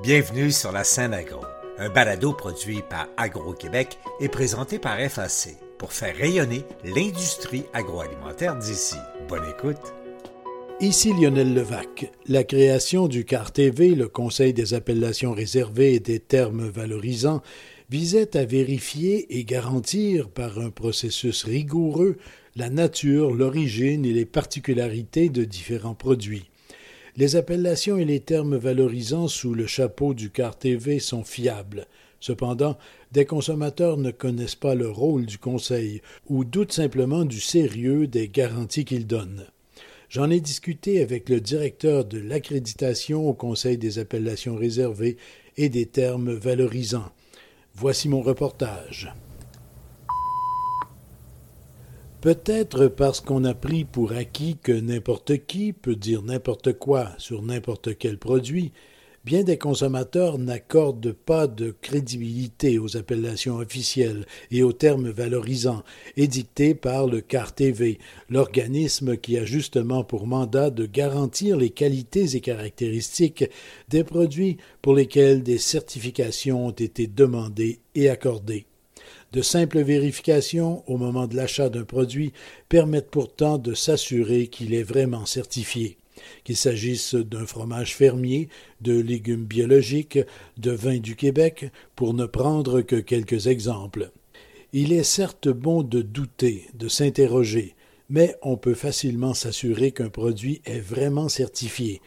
Bienvenue sur la scène agro, un balado produit par Agro-Québec et présenté par FAC pour faire rayonner l'industrie agroalimentaire d'ici. Bonne écoute. Ici Lionel Levac. La création du CAR-TV, le Conseil des appellations réservées et des termes valorisants, visait à vérifier et garantir par un processus rigoureux la nature, l'origine et les particularités de différents produits. Les appellations et les termes valorisants sous le chapeau du CAR-TV sont fiables. Cependant, des consommateurs ne connaissent pas le rôle du Conseil ou doutent simplement du sérieux des garanties qu'il donne. J'en ai discuté avec le directeur de l'accréditation au Conseil des appellations réservées et des termes valorisants. Voici mon reportage. Peut-être parce qu'on a pris pour acquis que n'importe qui peut dire n'importe quoi sur n'importe quel produit, bien des consommateurs n'accordent pas de crédibilité aux appellations officielles et aux termes valorisants édictés par le CAR-TV, l'organisme qui a justement pour mandat de garantir les qualités et caractéristiques des produits pour lesquels des certifications ont été demandées et accordées. De simples vérifications au moment de l'achat d'un produit permettent pourtant de s'assurer qu'il est vraiment certifié. Qu'il s'agisse d'un fromage fermier, de légumes biologiques, de vin du Québec, pour ne prendre que quelques exemples. Il est certes bon de douter, de s'interroger, mais on peut facilement s'assurer qu'un produit est vraiment certifié.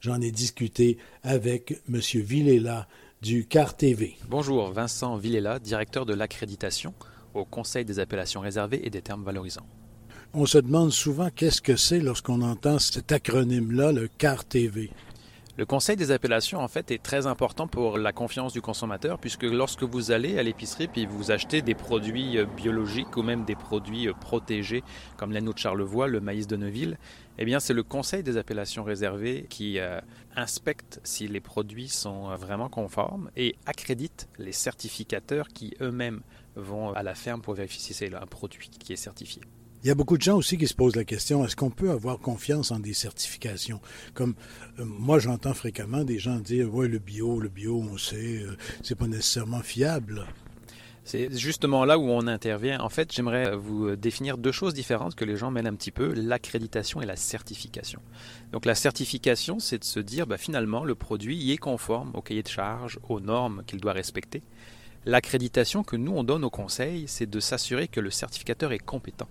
J'en ai discuté avec M. Villela, du CAR TV. Bonjour, Vincent Villela, directeur de l'accréditation au Conseil des appellations réservées et des termes valorisants. On se demande souvent qu'est-ce que c'est lorsqu'on entend cet acronyme-là, le CAR TV. Le Conseil des appellations, en fait, est très important pour la confiance du consommateur, puisque lorsque vous allez à l'épicerie puis vous achetez des produits euh, biologiques ou même des produits euh, protégés, comme l'agneau de Charlevoix, le maïs de Neuville, eh bien, c'est le Conseil des appellations réservées qui euh, inspecte si les produits sont vraiment conformes et accrédite les certificateurs qui eux-mêmes vont à la ferme pour vérifier si c'est un produit qui est certifié. Il y a beaucoup de gens aussi qui se posent la question est-ce qu'on peut avoir confiance en des certifications? Comme euh, moi, j'entends fréquemment des gens dire ouais, le bio, le bio, on sait, euh, c'est pas nécessairement fiable. C'est justement là où on intervient. En fait, j'aimerais vous définir deux choses différentes que les gens mêlent un petit peu, l'accréditation et la certification. Donc la certification, c'est de se dire, bah, finalement, le produit y est conforme au cahier de charge, aux normes qu'il doit respecter. L'accréditation que nous, on donne au conseil, c'est de s'assurer que le certificateur est compétent.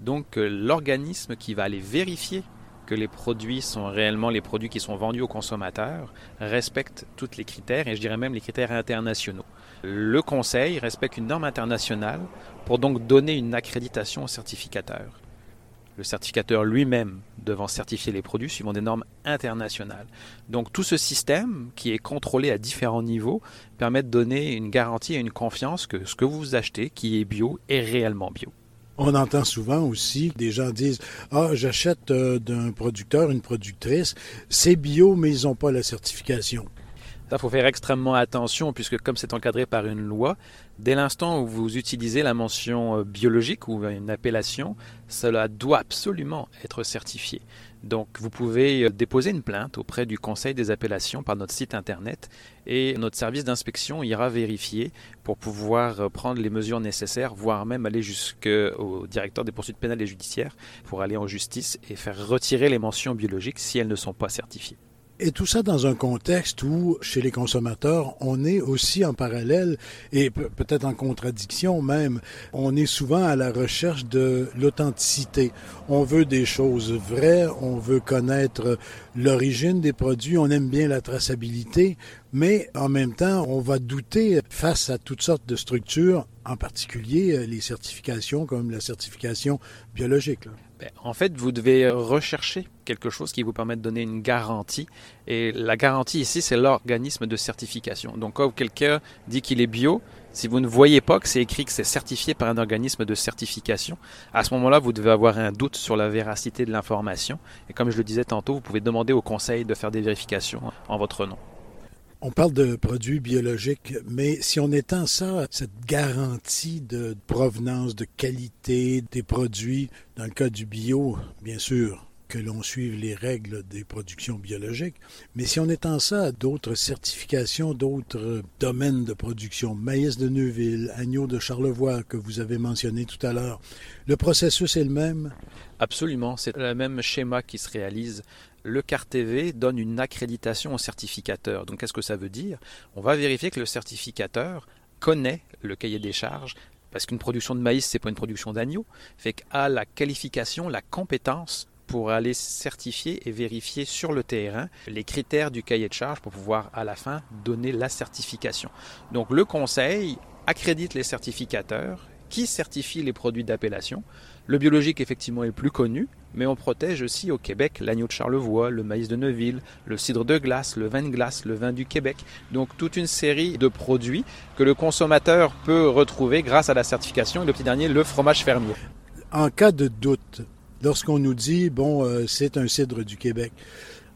Donc euh, l'organisme qui va aller vérifier que les produits sont réellement les produits qui sont vendus aux consommateurs respecte tous les critères et je dirais même les critères internationaux. Le Conseil respecte une norme internationale pour donc donner une accréditation au certificateur. Le certificateur lui-même devant certifier les produits suivant des normes internationales. Donc tout ce système qui est contrôlé à différents niveaux permet de donner une garantie et une confiance que ce que vous achetez qui est bio est réellement bio. On entend souvent aussi des gens disent Ah, j'achète euh, d'un producteur, une productrice, c'est bio, mais ils n'ont pas la certification. Il faut faire extrêmement attention puisque comme c'est encadré par une loi, dès l'instant où vous utilisez la mention euh, biologique ou une appellation, cela doit absolument être certifié. Donc vous pouvez euh, déposer une plainte auprès du Conseil des appellations par notre site internet et notre service d'inspection ira vérifier pour pouvoir euh, prendre les mesures nécessaires, voire même aller jusqu'au directeur des poursuites pénales et judiciaires pour aller en justice et faire retirer les mentions biologiques si elles ne sont pas certifiées. Et tout ça dans un contexte où, chez les consommateurs, on est aussi en parallèle et peut-être en contradiction même. On est souvent à la recherche de l'authenticité. On veut des choses vraies, on veut connaître l'origine des produits, on aime bien la traçabilité, mais en même temps, on va douter face à toutes sortes de structures, en particulier les certifications comme la certification biologique. Ben, en fait, vous devez rechercher quelque chose qui vous permet de donner une garantie. Et la garantie ici, c'est l'organisme de certification. Donc, quand quelqu'un dit qu'il est bio, si vous ne voyez pas que c'est écrit que c'est certifié par un organisme de certification, à ce moment-là, vous devez avoir un doute sur la véracité de l'information. Et comme je le disais tantôt, vous pouvez demander au conseil de faire des vérifications en votre nom. On parle de produits biologiques, mais si on étend ça, cette garantie de provenance, de qualité des produits, dans le cas du bio, bien sûr, que l'on suive les règles des productions biologiques. Mais si on étend ça à d'autres certifications, d'autres domaines de production, maïs de Neuville, agneau de Charlevoix que vous avez mentionné tout à l'heure, le processus est le même? Absolument, c'est le même schéma qui se réalise le CARTV donne une accréditation au certificateur. Donc qu'est-ce que ça veut dire? On va vérifier que le certificateur connaît le cahier des charges, parce qu'une production de maïs, c'est pas une production d'agneau, fait qu'a la qualification, la compétence pour aller certifier et vérifier sur le terrain les critères du cahier de charges pour pouvoir à la fin donner la certification. Donc le conseil accrédite les certificateurs qui certifient les produits d'appellation. Le biologique effectivement est plus connu, mais on protège aussi au Québec l'agneau de Charlevoix, le maïs de Neuville, le cidre de glace, le vin de glace, le vin du Québec. Donc toute une série de produits que le consommateur peut retrouver grâce à la certification et le petit dernier, le fromage fermier. En cas de doute, lorsqu'on nous dit, bon, euh, c'est un cidre du Québec,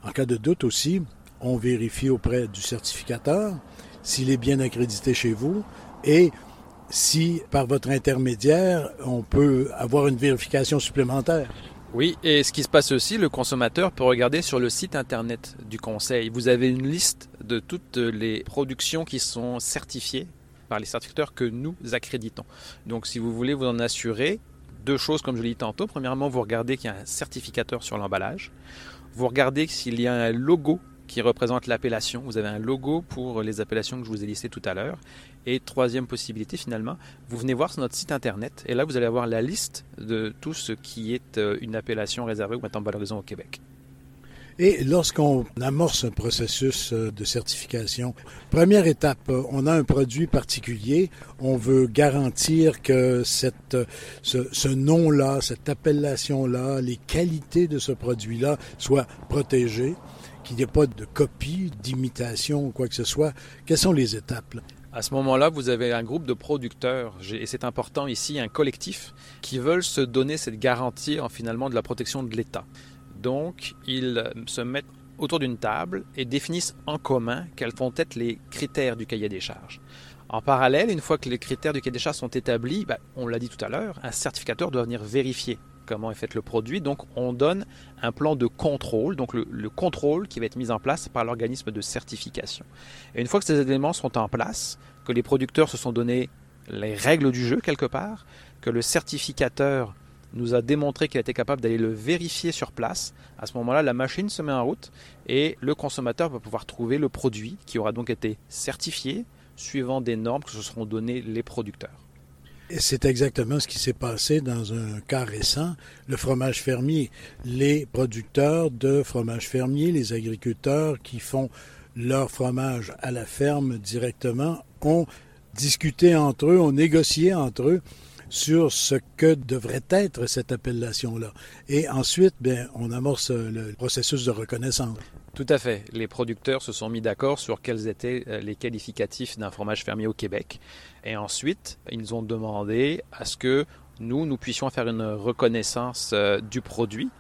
en cas de doute aussi, on vérifie auprès du certificateur s'il est bien accrédité chez vous et si, par votre intermédiaire, on peut avoir une vérification supplémentaire. Oui, et ce qui se passe aussi, le consommateur peut regarder sur le site internet du conseil. Vous avez une liste de toutes les productions qui sont certifiées par les certificateurs que nous accréditons. Donc si vous voulez vous en assurer, deux choses comme je l'ai dit tantôt. Premièrement, vous regardez qu'il y a un certificateur sur l'emballage. Vous regardez s'il y a un logo qui représente l'appellation. Vous avez un logo pour les appellations que je vous ai listées tout à l'heure. Et troisième possibilité, finalement, vous venez voir sur notre site internet et là, vous allez avoir la liste de tout ce qui est euh, une appellation réservée ou maintenant valorisant au Québec. Et lorsqu'on amorce un processus euh, de certification, première étape, euh, on a un produit particulier, on veut garantir que cette, ce, ce nom-là, cette appellation-là, les qualités de ce produit-là soient protégées, qu'il n'y ait pas de copie, d'imitation ou quoi que ce soit. Quelles sont les étapes? À ce moment-là, vous avez un groupe de producteurs, et c'est important ici, un collectif, qui veulent se donner cette garantie en finalement de la protection de l'État. Donc, ils se mettent autour d'une table et définissent en commun quels vont être les critères du cahier des charges. En parallèle, une fois que les critères du cahier des charges sont établis, ben, on l'a dit tout à l'heure, un certificateur doit venir vérifier comment est fait le produit. Donc on donne un plan de contrôle, donc le, le contrôle qui va être mis en place par l'organisme de certification. Et une fois que ces éléments sont en place, que les producteurs se sont donné les règles du jeu quelque part, que le certificateur nous a démontré qu'il était capable d'aller le vérifier sur place, à ce moment-là, la machine se met en route et le consommateur va pouvoir trouver le produit qui aura donc été certifié suivant des normes que se seront données les producteurs. C'est exactement ce qui s'est passé dans un cas récent, le fromage fermier. Les producteurs de fromage fermier, les agriculteurs qui font leur fromage à la ferme directement, ont discuté entre eux, ont négocié entre eux sur ce que devrait être cette appellation-là. Et ensuite, bien, on amorce le processus de reconnaissance. Tout à fait. Les producteurs se sont mis d'accord sur quels étaient les qualificatifs d'un fromage fermier au Québec. Et ensuite, ils ont demandé à ce que nous, nous puissions faire une reconnaissance du produit.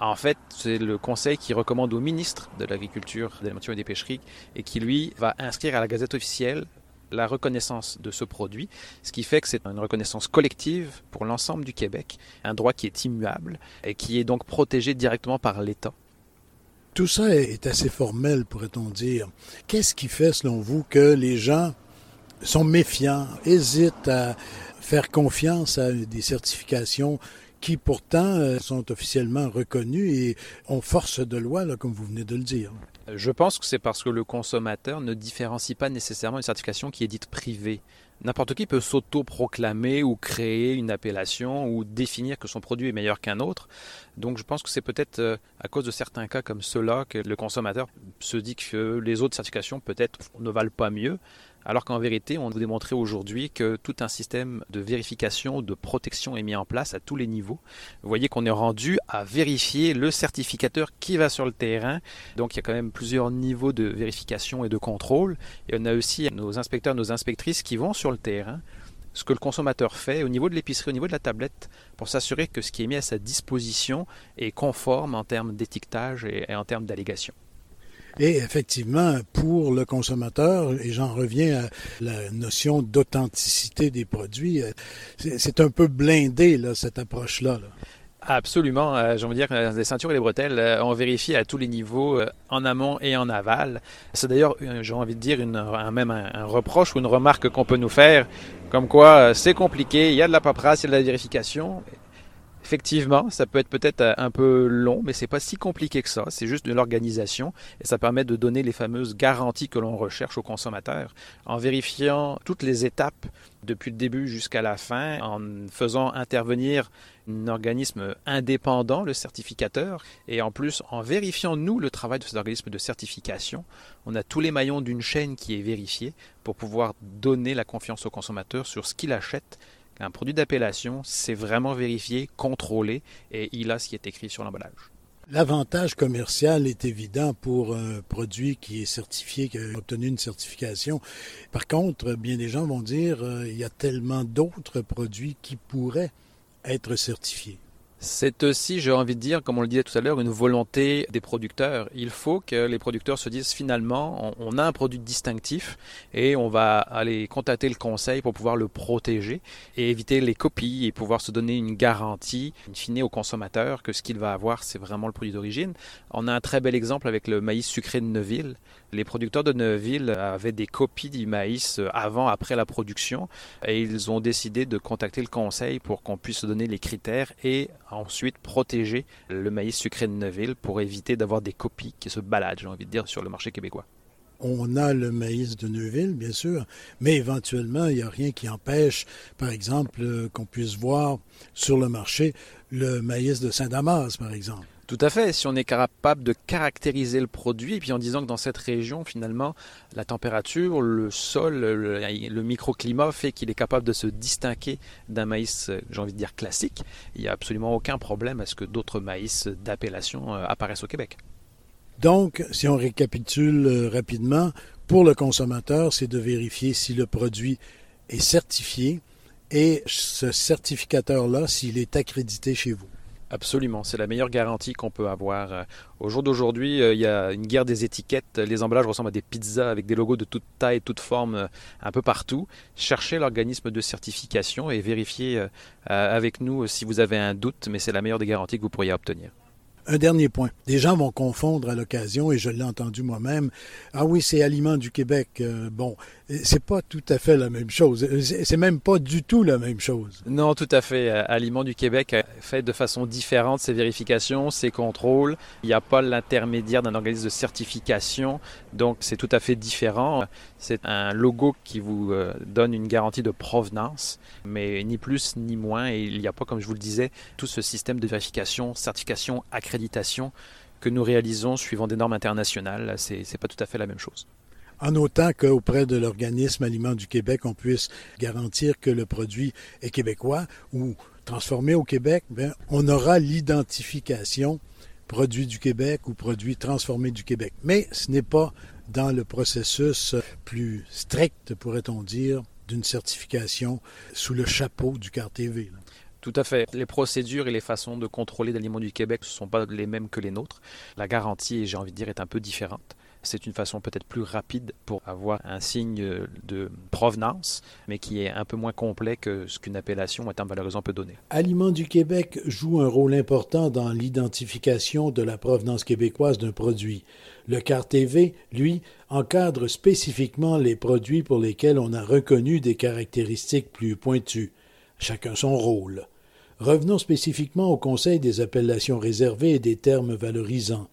En fait, c'est le conseil qui recommande au ministre de l'Agriculture, de l'Alimentation et des Pêcheries et qui, lui, va inscrire à la Gazette officielle la reconnaissance de ce produit, ce qui fait que c'est une reconnaissance collective pour l'ensemble du Québec, un droit qui est immuable et qui est donc protégé directement par l'État. Tout ça est assez formel, pourrait-on dire. Qu'est-ce qui fait, selon vous, que les gens sont méfiants, hésitent à faire confiance à des certifications qui pourtant sont officiellement reconnues et ont force de loi, comme vous venez de le dire. Je pense que c'est parce que le consommateur ne différencie pas nécessairement une certification qui est dite privée. N'importe qui peut s'auto-proclamer ou créer une appellation ou définir que son produit est meilleur qu'un autre. Donc je pense que c'est peut-être à cause de certains cas comme ceux-là que le consommateur se dit que les autres certifications peut-être ne valent pas mieux alors qu'en vérité, on vous démontrer aujourd'hui que tout un système de vérification, de protection est mis en place à tous les niveaux. Vous voyez qu'on est rendu à vérifier le certificateur qui va sur le terrain. Donc il y a quand même plusieurs niveaux de vérification et de contrôle. Et on a aussi nos inspecteurs, nos inspectrices qui vont sur le terrain ce que le consommateur fait au niveau de l'épicerie, au niveau de la tablette, pour s'assurer que ce qui est mis à sa disposition est conforme en termes d'étiquetage et en termes d'allégation. Et effectivement, pour le consommateur, et j'en reviens à la notion d'authenticité des produits, c'est un peu blindé, là, cette approche-là. Là. Absolument. Euh, j'ai envie de dire que les ceintures et les bretelles, euh, on vérifie à tous les niveaux, euh, en amont et en aval. C'est d'ailleurs, j'ai envie de dire, un, même un, reproche ou une remarque qu'on peut nous faire, comme quoi c'est compliqué, il y a de la paperasse, il y a de la vérification. Effectivement, ça peut être peut-être un peu long, mais c'est pas si compliqué que ça. C'est juste de l'organisation et ça permet de donner les fameuses garanties que l'on recherche aux consommateurs en vérifiant toutes les étapes depuis le début jusqu'à la fin, en faisant intervenir un organisme indépendant, le certificateur, et en plus en vérifiant nous le travail de cet organisme de certification, on a tous les maillons d'une chaîne qui est vérifié pour pouvoir donner la confiance au consommateur sur ce qu'il achète un produit d'appellation, c'est vraiment vérifié, contrôlé, et il a ce qui est écrit sur l'emballage. L'avantage commercial est évident pour un produit qui est certifié, qui a obtenu une certification. Par contre, bien des gens vont dire, euh, il y a tellement d'autres produits qui pourraient être certifiés. C'est aussi, j'ai envie de dire, comme on le disait tout à l'heure, une volonté des producteurs. Il faut que les producteurs se disent finalement, on, a un produit distinctif et on va aller contacter le conseil pour pouvoir le protéger et éviter les copies et pouvoir se donner une garantie, in fine, au consommateur que ce qu'il va avoir, c'est vraiment le produit d'origine. On a un très bel exemple avec le maïs sucré de Neuville. Les producteurs de Neuville avaient des copies du maïs avant, après la production, et ils ont décidé de contacter le conseil pour qu'on puisse donner les critères et ensuite protéger le maïs sucré de Neuville pour éviter d'avoir des copies qui se baladent, j'ai envie de dire, sur le marché québécois. On a le maïs de Neuville, bien sûr, mais éventuellement, il n'y a rien qui empêche, par exemple, euh, qu'on puisse voir sur le marché le maïs de Saint-Damas, par exemple. Tout à fait. Si on est capable de caractériser le produit, et puis en disant que dans cette région, finalement, la température, le sol, le, microclimat fait qu'il est capable de se distinguer d'un maïs, j'ai envie de dire classique, il n'y a absolument aucun problème à ce que d'autres maïs d'appellation euh, apparaissent au Québec. Donc, si on récapitule euh, rapidement, pour le consommateur, c'est de vérifier si le produit est certifié et ce certificateur-là, s'il est accrédité chez vous. Absolument, c'est la meilleure garantie qu'on peut avoir. Euh, au jour d'aujourd'hui, euh, il y a une guerre des étiquettes. Les emballages ressemblent à des pizzas avec des logos de toute taille, toute forme, euh, un peu partout. Cherchez l'organisme de certification et vérifiez avec nous si vous avez un doute, mais c'est la meilleure des garanties que vous pourriez obtenir. Un dernier point. Des gens vont confondre à l'occasion, et je l'ai entendu moi-même. Ah oui, c'est Aliments du Québec. Euh, bon, c'est pas tout à fait la même chose. C'est même pas du tout la même chose. Non, tout à fait. Euh, Aliments du Québec fait de façon différente ses vérifications, ses contrôles. Il n'y a pas l'intermédiaire d'un organisme de certification, donc c'est tout à fait différent. C'est un logo qui vous euh, donne une garantie de provenance, mais ni plus ni moins. Et il n'y a pas, comme je vous le disais, tout ce système de vérification, certification, accréditation que nous réalisons suivant des normes internationales. Ce n'est pas tout à fait la même chose. En autant qu'auprès de l'organisme Aliments du Québec, on puisse garantir que le produit est québécois ou transformé au Québec, bien, on aura l'identification produit du Québec ou produit transformé du Québec. Mais ce n'est pas dans le processus plus strict, pourrait-on dire, d'une certification sous le chapeau du CAR-TV. Tout à fait. Les procédures et les façons de contrôler l'aliments du Québec ne sont pas les mêmes que les nôtres. La garantie, j'ai envie de dire, est un peu différente. C'est une façon peut-être plus rapide pour avoir un signe de provenance, mais qui est un peu moins complet que ce qu'une appellation un terme valorisant peut donner. Aliments du Québec joue un rôle important dans l'identification de la provenance québécoise d'un produit. Le CAR-TV, lui, encadre spécifiquement les produits pour lesquels on a reconnu des caractéristiques plus pointues. Chacun son rôle. Revenons spécifiquement au Conseil des appellations réservées et des termes valorisants.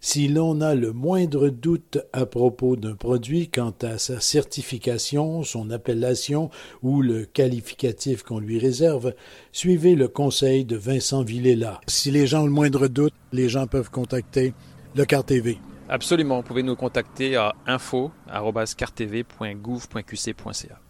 Si l'on a le moindre doute à propos d'un produit quant à sa certification, son appellation ou le qualificatif qu'on lui réserve, suivez le conseil de Vincent Villela. Si les gens ont le moindre doute, les gens peuvent contacter le CAR-TV. Absolument, vous pouvez nous contacter à info.cartv.gouv.qc.ca.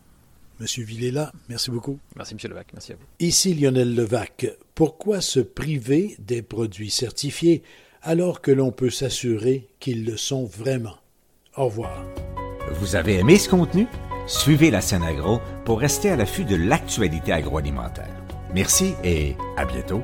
Monsieur Villela, merci beaucoup. Merci, Monsieur Levac. Merci à vous. Ici Lionel Levac. Pourquoi se priver des produits certifiés alors que l'on peut s'assurer qu'ils le sont vraiment? Au revoir. Vous avez aimé ce contenu? Suivez la scène agro pour rester à l'affût de l'actualité agroalimentaire. Merci et à bientôt.